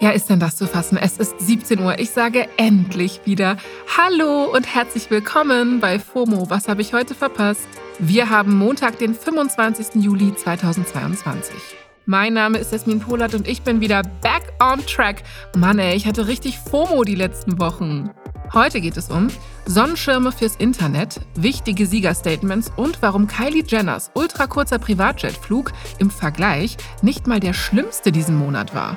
Ja, ist denn das zu fassen? Es ist 17 Uhr. Ich sage endlich wieder Hallo und herzlich willkommen bei FOMO. Was habe ich heute verpasst? Wir haben Montag, den 25. Juli 2022. Mein Name ist Jasmin Polat und ich bin wieder back on track. Mann, ey, ich hatte richtig FOMO die letzten Wochen. Heute geht es um Sonnenschirme fürs Internet, wichtige Siegerstatements und warum Kylie Jenners ultrakurzer Privatjetflug im Vergleich nicht mal der schlimmste diesen Monat war.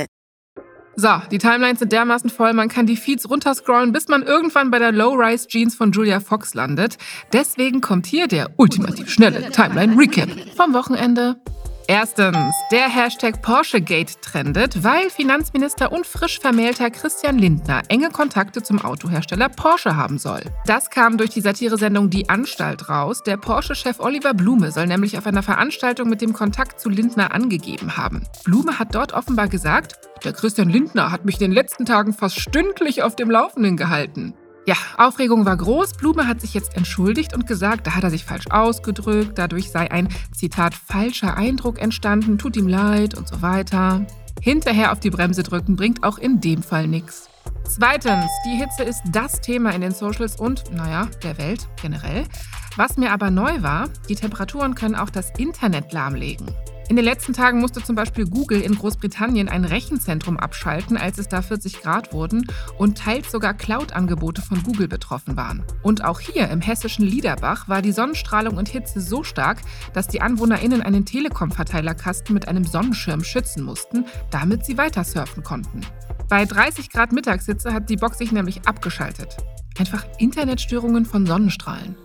So, die Timelines sind dermaßen voll, man kann die Feeds runterscrollen, bis man irgendwann bei der Low-Rise Jeans von Julia Fox landet. Deswegen kommt hier der ultimativ schnelle Timeline-Recap vom Wochenende. Erstens, der Hashtag PorscheGate trendet, weil Finanzminister und frisch vermählter Christian Lindner enge Kontakte zum Autohersteller Porsche haben soll. Das kam durch die Satiresendung Die Anstalt raus. Der Porsche-Chef Oliver Blume soll nämlich auf einer Veranstaltung mit dem Kontakt zu Lindner angegeben haben. Blume hat dort offenbar gesagt, der Christian Lindner hat mich in den letzten Tagen fast stündlich auf dem Laufenden gehalten. Ja, Aufregung war groß. Blume hat sich jetzt entschuldigt und gesagt, da hat er sich falsch ausgedrückt. Dadurch sei ein, Zitat, falscher Eindruck entstanden, tut ihm leid und so weiter. Hinterher auf die Bremse drücken bringt auch in dem Fall nichts. Zweitens, die Hitze ist das Thema in den Socials und, naja, der Welt generell. Was mir aber neu war, die Temperaturen können auch das Internet lahmlegen. In den letzten Tagen musste zum Beispiel Google in Großbritannien ein Rechenzentrum abschalten, als es da 40 Grad wurden und teils sogar Cloud-Angebote von Google betroffen waren. Und auch hier im hessischen Liederbach war die Sonnenstrahlung und Hitze so stark, dass die AnwohnerInnen einen Telekom-Verteilerkasten mit einem Sonnenschirm schützen mussten, damit sie weiter surfen konnten. Bei 30 Grad Mittagshitze hat die Box sich nämlich abgeschaltet. Einfach Internetstörungen von Sonnenstrahlen.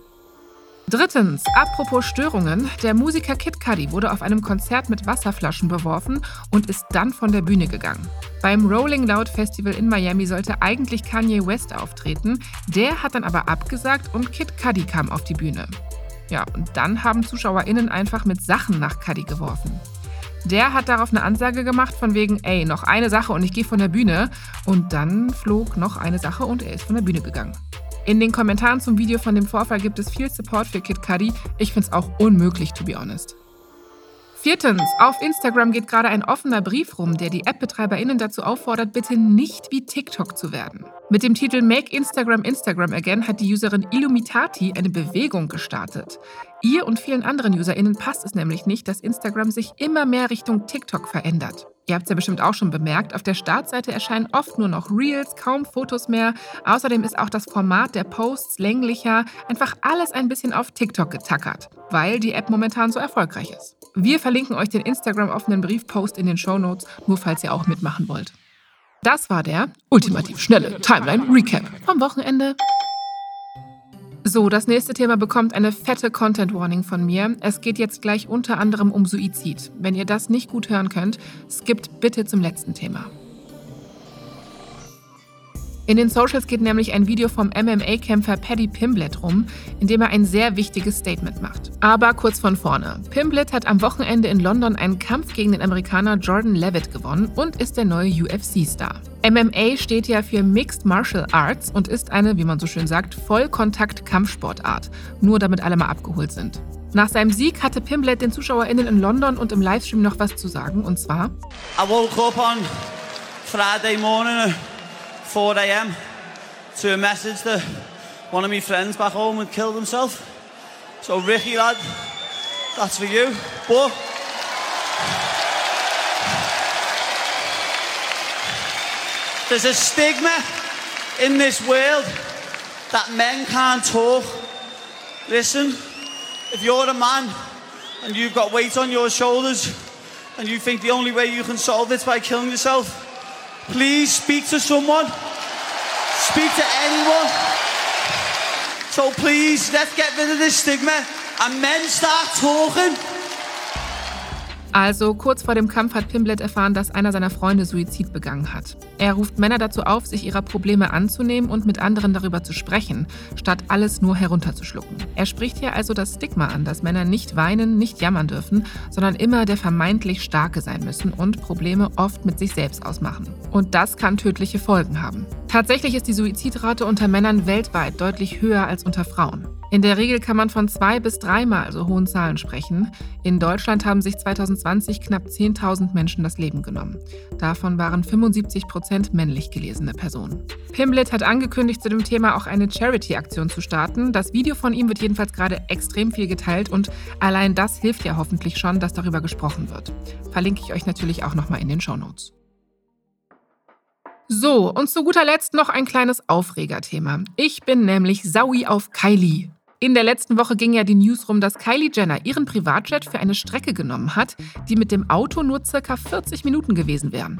Drittens, apropos Störungen, der Musiker Kid Cudi wurde auf einem Konzert mit Wasserflaschen beworfen und ist dann von der Bühne gegangen. Beim Rolling Loud Festival in Miami sollte eigentlich Kanye West auftreten, der hat dann aber abgesagt und Kid Cudi kam auf die Bühne. Ja, und dann haben ZuschauerInnen einfach mit Sachen nach Cudi geworfen. Der hat darauf eine Ansage gemacht von wegen, ey, noch eine Sache und ich gehe von der Bühne. Und dann flog noch eine Sache und er ist von der Bühne gegangen. In den Kommentaren zum Video von dem Vorfall gibt es viel Support für Kid Cudi. Ich finde es auch unmöglich, to be honest. Viertens, auf Instagram geht gerade ein offener Brief rum, der die App-BetreiberInnen dazu auffordert, bitte nicht wie TikTok zu werden. Mit dem Titel Make Instagram Instagram Again hat die Userin Illumitati eine Bewegung gestartet. Ihr und vielen anderen UserInnen passt es nämlich nicht, dass Instagram sich immer mehr Richtung TikTok verändert. Ihr habt es ja bestimmt auch schon bemerkt, auf der Startseite erscheinen oft nur noch Reels, kaum Fotos mehr. Außerdem ist auch das Format der Posts länglicher, einfach alles ein bisschen auf TikTok getackert, weil die App momentan so erfolgreich ist. Wir verlinken euch den Instagram offenen Briefpost in den Show Notes, nur falls ihr auch mitmachen wollt. Das war der ultimativ schnelle Timeline Recap vom Wochenende. So, das nächste Thema bekommt eine fette Content Warning von mir. Es geht jetzt gleich unter anderem um Suizid. Wenn ihr das nicht gut hören könnt, skippt bitte zum letzten Thema. In den Socials geht nämlich ein Video vom MMA-Kämpfer Paddy Pimblett rum, in dem er ein sehr wichtiges Statement macht. Aber kurz von vorne. Pimblett hat am Wochenende in London einen Kampf gegen den Amerikaner Jordan Levitt gewonnen und ist der neue UFC-Star. MMA steht ja für Mixed Martial Arts und ist eine, wie man so schön sagt, Vollkontakt-Kampfsportart. Nur damit alle mal abgeholt sind. Nach seinem Sieg hatte Pimblett den ZuschauerInnen in London und im Livestream noch was zu sagen, und zwar: I woke up on Friday morning. 4 a.m. to a message that one of my friends back home had killed himself. So, Ricky, lad, that's for you. But there's a stigma in this world that men can't talk. Listen, if you're a man and you've got weight on your shoulders and you think the only way you can solve it is by killing yourself, Please speak to someone. Speak to anyone. So please, let's get rid of this stigma and men start talking. Also kurz vor dem Kampf hat Pimblett erfahren, dass einer seiner Freunde Suizid begangen hat. Er ruft Männer dazu auf, sich ihrer Probleme anzunehmen und mit anderen darüber zu sprechen, statt alles nur herunterzuschlucken. Er spricht hier also das Stigma an, dass Männer nicht weinen, nicht jammern dürfen, sondern immer der vermeintlich Starke sein müssen und Probleme oft mit sich selbst ausmachen. Und das kann tödliche Folgen haben. Tatsächlich ist die Suizidrate unter Männern weltweit deutlich höher als unter Frauen. In der Regel kann man von zwei bis dreimal so hohen Zahlen sprechen. In Deutschland haben sich 2020 knapp 10.000 Menschen das Leben genommen. Davon waren 75 Prozent männlich gelesene Personen. Pimblett hat angekündigt, zu dem Thema auch eine Charity-Aktion zu starten. Das Video von ihm wird jedenfalls gerade extrem viel geteilt und allein das hilft ja hoffentlich schon, dass darüber gesprochen wird. Verlinke ich euch natürlich auch nochmal in den Show Notes. So, und zu guter Letzt noch ein kleines Aufregerthema. Ich bin nämlich Saui auf Kylie. In der letzten Woche ging ja die News rum, dass Kylie Jenner ihren Privatjet für eine Strecke genommen hat, die mit dem Auto nur circa 40 Minuten gewesen wären.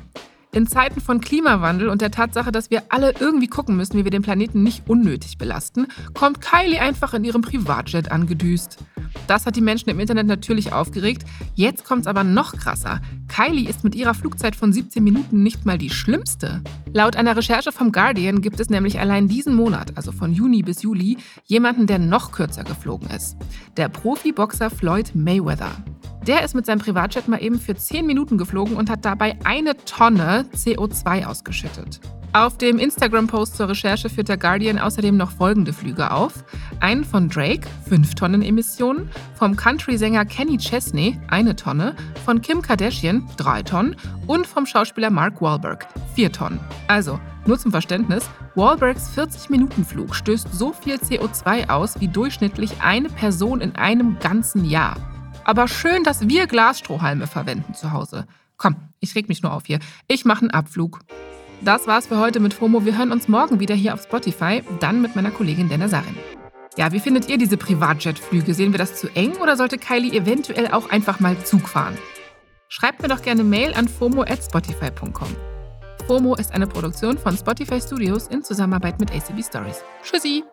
In Zeiten von Klimawandel und der Tatsache, dass wir alle irgendwie gucken müssen, wie wir den Planeten nicht unnötig belasten, kommt Kylie einfach in ihrem Privatjet angedüst. Das hat die Menschen im Internet natürlich aufgeregt. Jetzt kommt es aber noch krasser. Kylie ist mit ihrer Flugzeit von 17 Minuten nicht mal die schlimmste. Laut einer Recherche vom Guardian gibt es nämlich allein diesen Monat, also von Juni bis Juli, jemanden, der noch kürzer geflogen ist. Der Profiboxer Floyd Mayweather. Der ist mit seinem Privatjet mal eben für 10 Minuten geflogen und hat dabei eine Tonne CO2 ausgeschüttet. Auf dem Instagram-Post zur Recherche führt der Guardian außerdem noch folgende Flüge auf. Einen von Drake, 5 Tonnen Emissionen, vom Country-Sänger Kenny Chesney, eine Tonne, von Kim Kardashian, 3 Tonnen und vom Schauspieler Mark Wahlberg, 4 Tonnen. Also, nur zum Verständnis, Wahlbergs 40-Minuten-Flug stößt so viel CO2 aus wie durchschnittlich eine Person in einem ganzen Jahr. Aber schön, dass wir Glasstrohhalme verwenden zu Hause. Komm, ich reg mich nur auf hier. Ich mache einen Abflug. Das war's für heute mit FOMO. Wir hören uns morgen wieder hier auf Spotify, dann mit meiner Kollegin Dana Sarin. Ja, wie findet ihr diese Privatjet-Flüge? Sehen wir das zu eng oder sollte Kylie eventuell auch einfach mal Zug fahren? Schreibt mir doch gerne Mail an fomo@spotify.com. FOMO ist eine Produktion von Spotify Studios in Zusammenarbeit mit ACB Stories. Tschüssi!